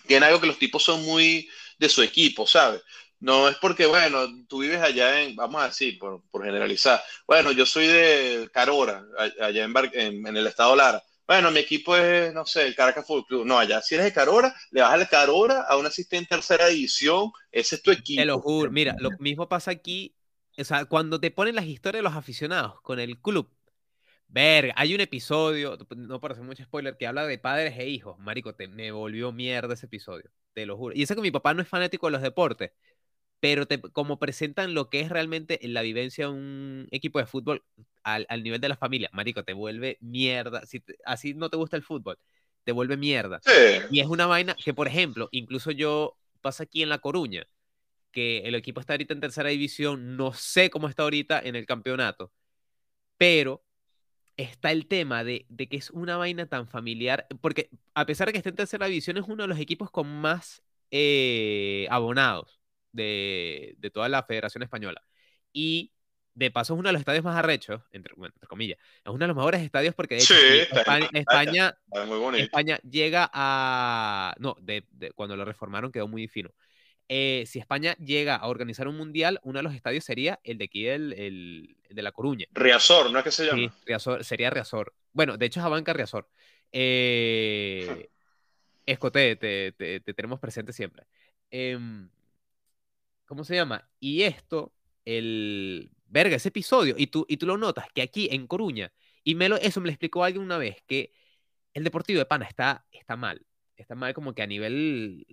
tienen algo que los tipos son muy de su equipo, ¿sabes? No es porque, bueno, tú vives allá en, vamos a decir, por, por generalizar, bueno, yo soy de Carora, allá en, en, en el estado Lara bueno, mi equipo es, no sé, el Caracas Fútbol Club. No, allá si eres de Carora, le vas al Carora a un asistente en tercera división, ese es tu equipo. Te lo juro, mira, lo mismo pasa aquí, o sea, cuando te ponen las historias de los aficionados con el club, verga, hay un episodio, no para hacer mucho spoiler, que habla de padres e hijos, marico, te, me volvió mierda ese episodio, te lo juro. Y eso que mi papá no es fanático de los deportes, pero te, como presentan lo que es realmente la vivencia de un equipo de fútbol al, al nivel de la familia, marico, te vuelve mierda. Si así no te gusta el fútbol, te vuelve mierda. Y es una vaina que, por ejemplo, incluso yo pasa aquí en La Coruña, que el equipo está ahorita en tercera división, no sé cómo está ahorita en el campeonato, pero está el tema de, de, que es una vaina tan familiar, porque a pesar de que esté en tercera división, es uno de los equipos con más eh, abonados de, de toda la Federación Española. Y de paso es uno de los estadios más arrechos, entre, bueno, entre comillas, es uno de los mejores estadios porque de hecho España, España, España, llega a... No, de, de, cuando lo reformaron quedó muy fino. Eh, si España llega a organizar un mundial, uno de los estadios sería el de aquí, el, el, el de La Coruña. Riazor, ¿no es que se llama? Sí, Riazor, sería Riazor. Bueno, de hecho es Abanca Riazor. Eh, Escote, te, te, te, tenemos presente siempre. Eh, ¿cómo se llama? Y esto, el, verga, ese episodio, y tú, y tú lo notas, que aquí en Coruña, y me lo, eso me lo explicó alguien una vez, que el Deportivo de Pana está, está mal, está mal como que a nivel...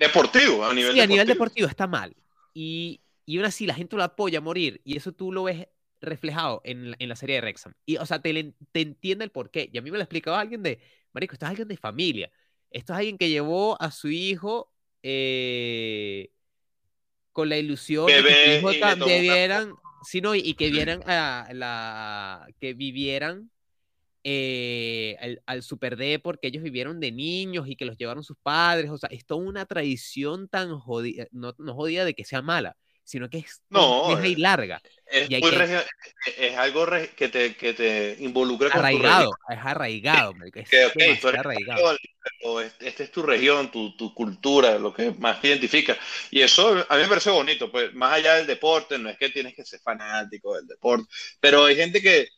Deportivo, a nivel sí, deportivo. a nivel deportivo está mal. Y, y aún así la gente lo apoya a morir, y eso tú lo ves reflejado en, en la serie de Rexham. Y, o sea, te, te entiende el porqué. Y a mí me lo explicaba alguien de, marico, esto es alguien de familia. Esto es alguien que llevó a su hijo... Eh, con la ilusión de que sus hijos vieran, sino, y, que vieran a la, que vivieran eh, al, al Super D porque ellos vivieron de niños y que los llevaron sus padres. O sea, es toda una tradición tan jodida, no, no jodida de que sea mala, sino que es No, compleja y eh, larga. es, Y muy que regio- es algo que te, que te involucra con tu arraigado, es arraigado, es Que, ok, tú eres arraigado. es- esta es tu región, tu, tu cultura, lo que más te identifica. Y eso a mí me parece bonito, pues más allá del deporte, no es que tienes que ser fanático del deporte, pero hay gente que,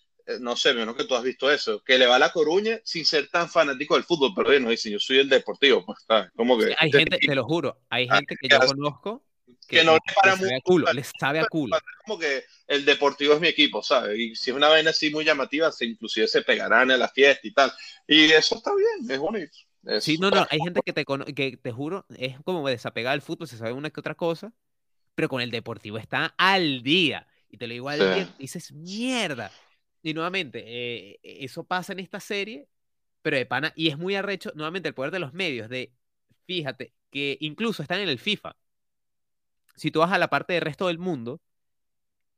no sé, menos que tú has visto eso, que le va a La Coruña sin ser tan fanático del fútbol, pero no dicen, yo soy el deportivo, pues como Sí, que hay este gente, te lo juro, hay ah, gente que yo conozco que que no le para sabe a mucho, culo, les sabe a culo. como que el deportivo es mi equipo, ¿sabes? Y si es una vaina así muy llamativa, se, inclusive se pegarán en la fiesta y tal. Y eso está bien, es bonito. Es- Sí, no, no, hay gente que te, que te juro, es como desapegada del fútbol, se sabe una que otra cosa, pero con el deportivo está al día. Y te lo digo al Sí. día, dices, mierda. Y nuevamente, eh, eso pasa en esta serie, pero de pana, y es muy arrecho, nuevamente, el poder de los medios, de, fíjate, que incluso están en el FIFA. Si tú vas a la parte del resto del mundo,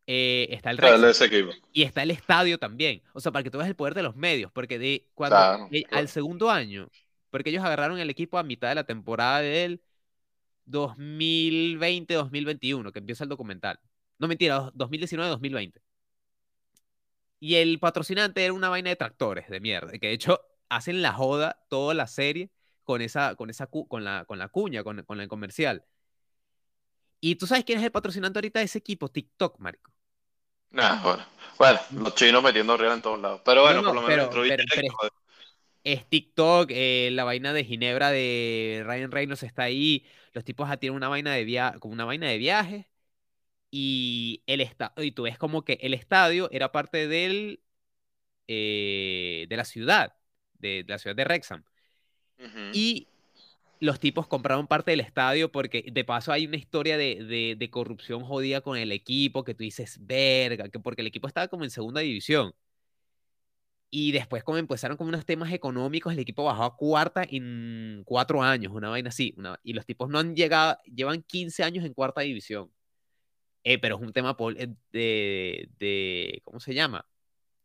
eh, está el equipo. y está el estadio también. O sea, para que tú veas el poder de los medios, porque de cuando Claro, eh, claro. al segundo año, porque ellos agarraron el equipo a mitad de la temporada del 2020-2021, que empieza el documental. No mentira, 2019-2020. Y el patrocinante era una vaina de tractores de mierda, que de hecho hacen la joda toda la serie con esa, con esa, con la, con la cuña, con, con el comercial. Y tú sabes quién es el patrocinante ahorita de ese equipo, TikTok, marico. Nah, bueno. Bueno, los chinos metiendo real en todos lados. Pero No, bueno, no, por lo menos pero, pero, es TikTok, eh, la vaina de Ginebra de Ryan Reynolds está ahí, los tipos ah, tienen una vaina de via como una vaina de viajes y el esta y tú ves como que el estadio era parte del eh, de la ciudad, de, de la ciudad de Wrexham Ujú. y los tipos compraron parte del estadio porque de paso hay una historia de, de- de corrupción jodida con el equipo que tú dices, verga, que porque el equipo estaba como en segunda división. Y después como empezaron con unos temas económicos, el equipo bajó a cuarta en cuatro años, una vaina así. una- y los tipos no han llegado, llevan 15 años en cuarta división. Eh, pero es un tema eh, de, de, ¿cómo se llama?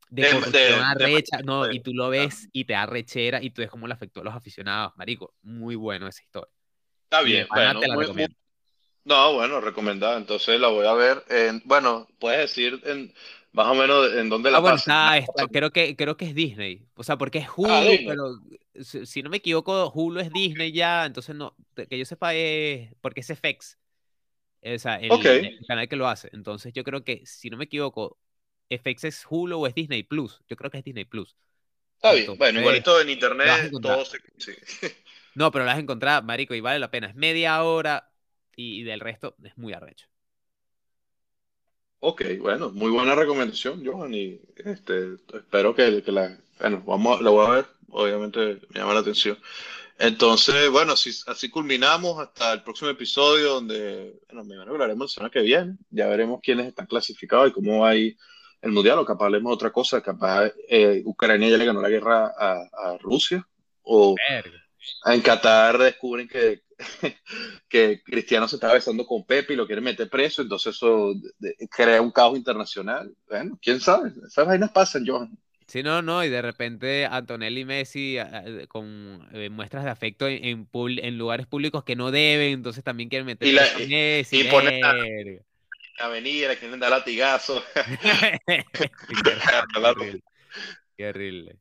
De De- corrupción de- arrecha, no, y tú lo ves y te da rechera y tú ves cómo le afectó a los aficionados, marico. Muy bueno esa historia. Está bien, bueno, te la muy- recomiendo. No, bueno, recomendada. Entonces la voy a ver. en- bueno, puedes decir en, más o menos en dónde Ah, la bueno, pasan. está, está- creo que, creo que es Disney. O sea, porque es Hulu, Ah, pero si, si no me equivoco, Hulu es Disney ya, entonces no, que yo sepa es porque es FX. O sea, el, canal que lo hace. Entonces yo creo que, si no me equivoco, FX es Hulu o es Disney Plus. Yo creo que es Disney Plus. Está bien. Entonces, Bueno, igualito en internet todo se. No, pero lo vas a encontrar, marico, y vale la pena. Es media hora y, y del resto es muy arrecho. Ok, bueno, muy buena recomendación, Johan, y este, espero que, que la, bueno, vamos, la voy a ver, obviamente me llama la atención. Entonces, bueno, así, así culminamos hasta el próximo episodio, donde, bueno, me imagino que lo haremos la semana que viene, ya veremos quiénes están clasificados y cómo va ahí el mundial, o capaz hablemos de otra cosa, capaz eh, Ucrania ya le ganó la guerra a, a Rusia, o en Qatar descubren que, que Cristiano se está besando con Pepe y lo quieren meter preso, entonces eso de- de- crea un caos internacional. Bueno, quién sabe, esas vainas pasan, Johan. Sí, no, no, y de repente Antonelli y Messi a- a- con eh, muestras de afecto en, en, en lugares públicos que no deben, entonces también quieren meter Y la- a Messi. y. La avenida, le quieren dar latigazos. Qué horrible. Qué horrible.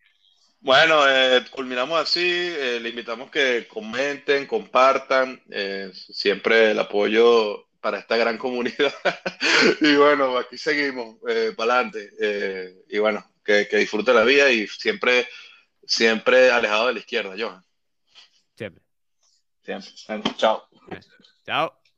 Bueno, eh, culminamos así. eh, le invitamos que comenten, compartan. eh, siempre el apoyo para esta gran comunidad. y bueno, aquí seguimos, para adelante. y bueno, que, que disfrute la vida y siempre, siempre alejado de la izquierda, Johan. Siempre. Siempre. Bueno, chao. Chao.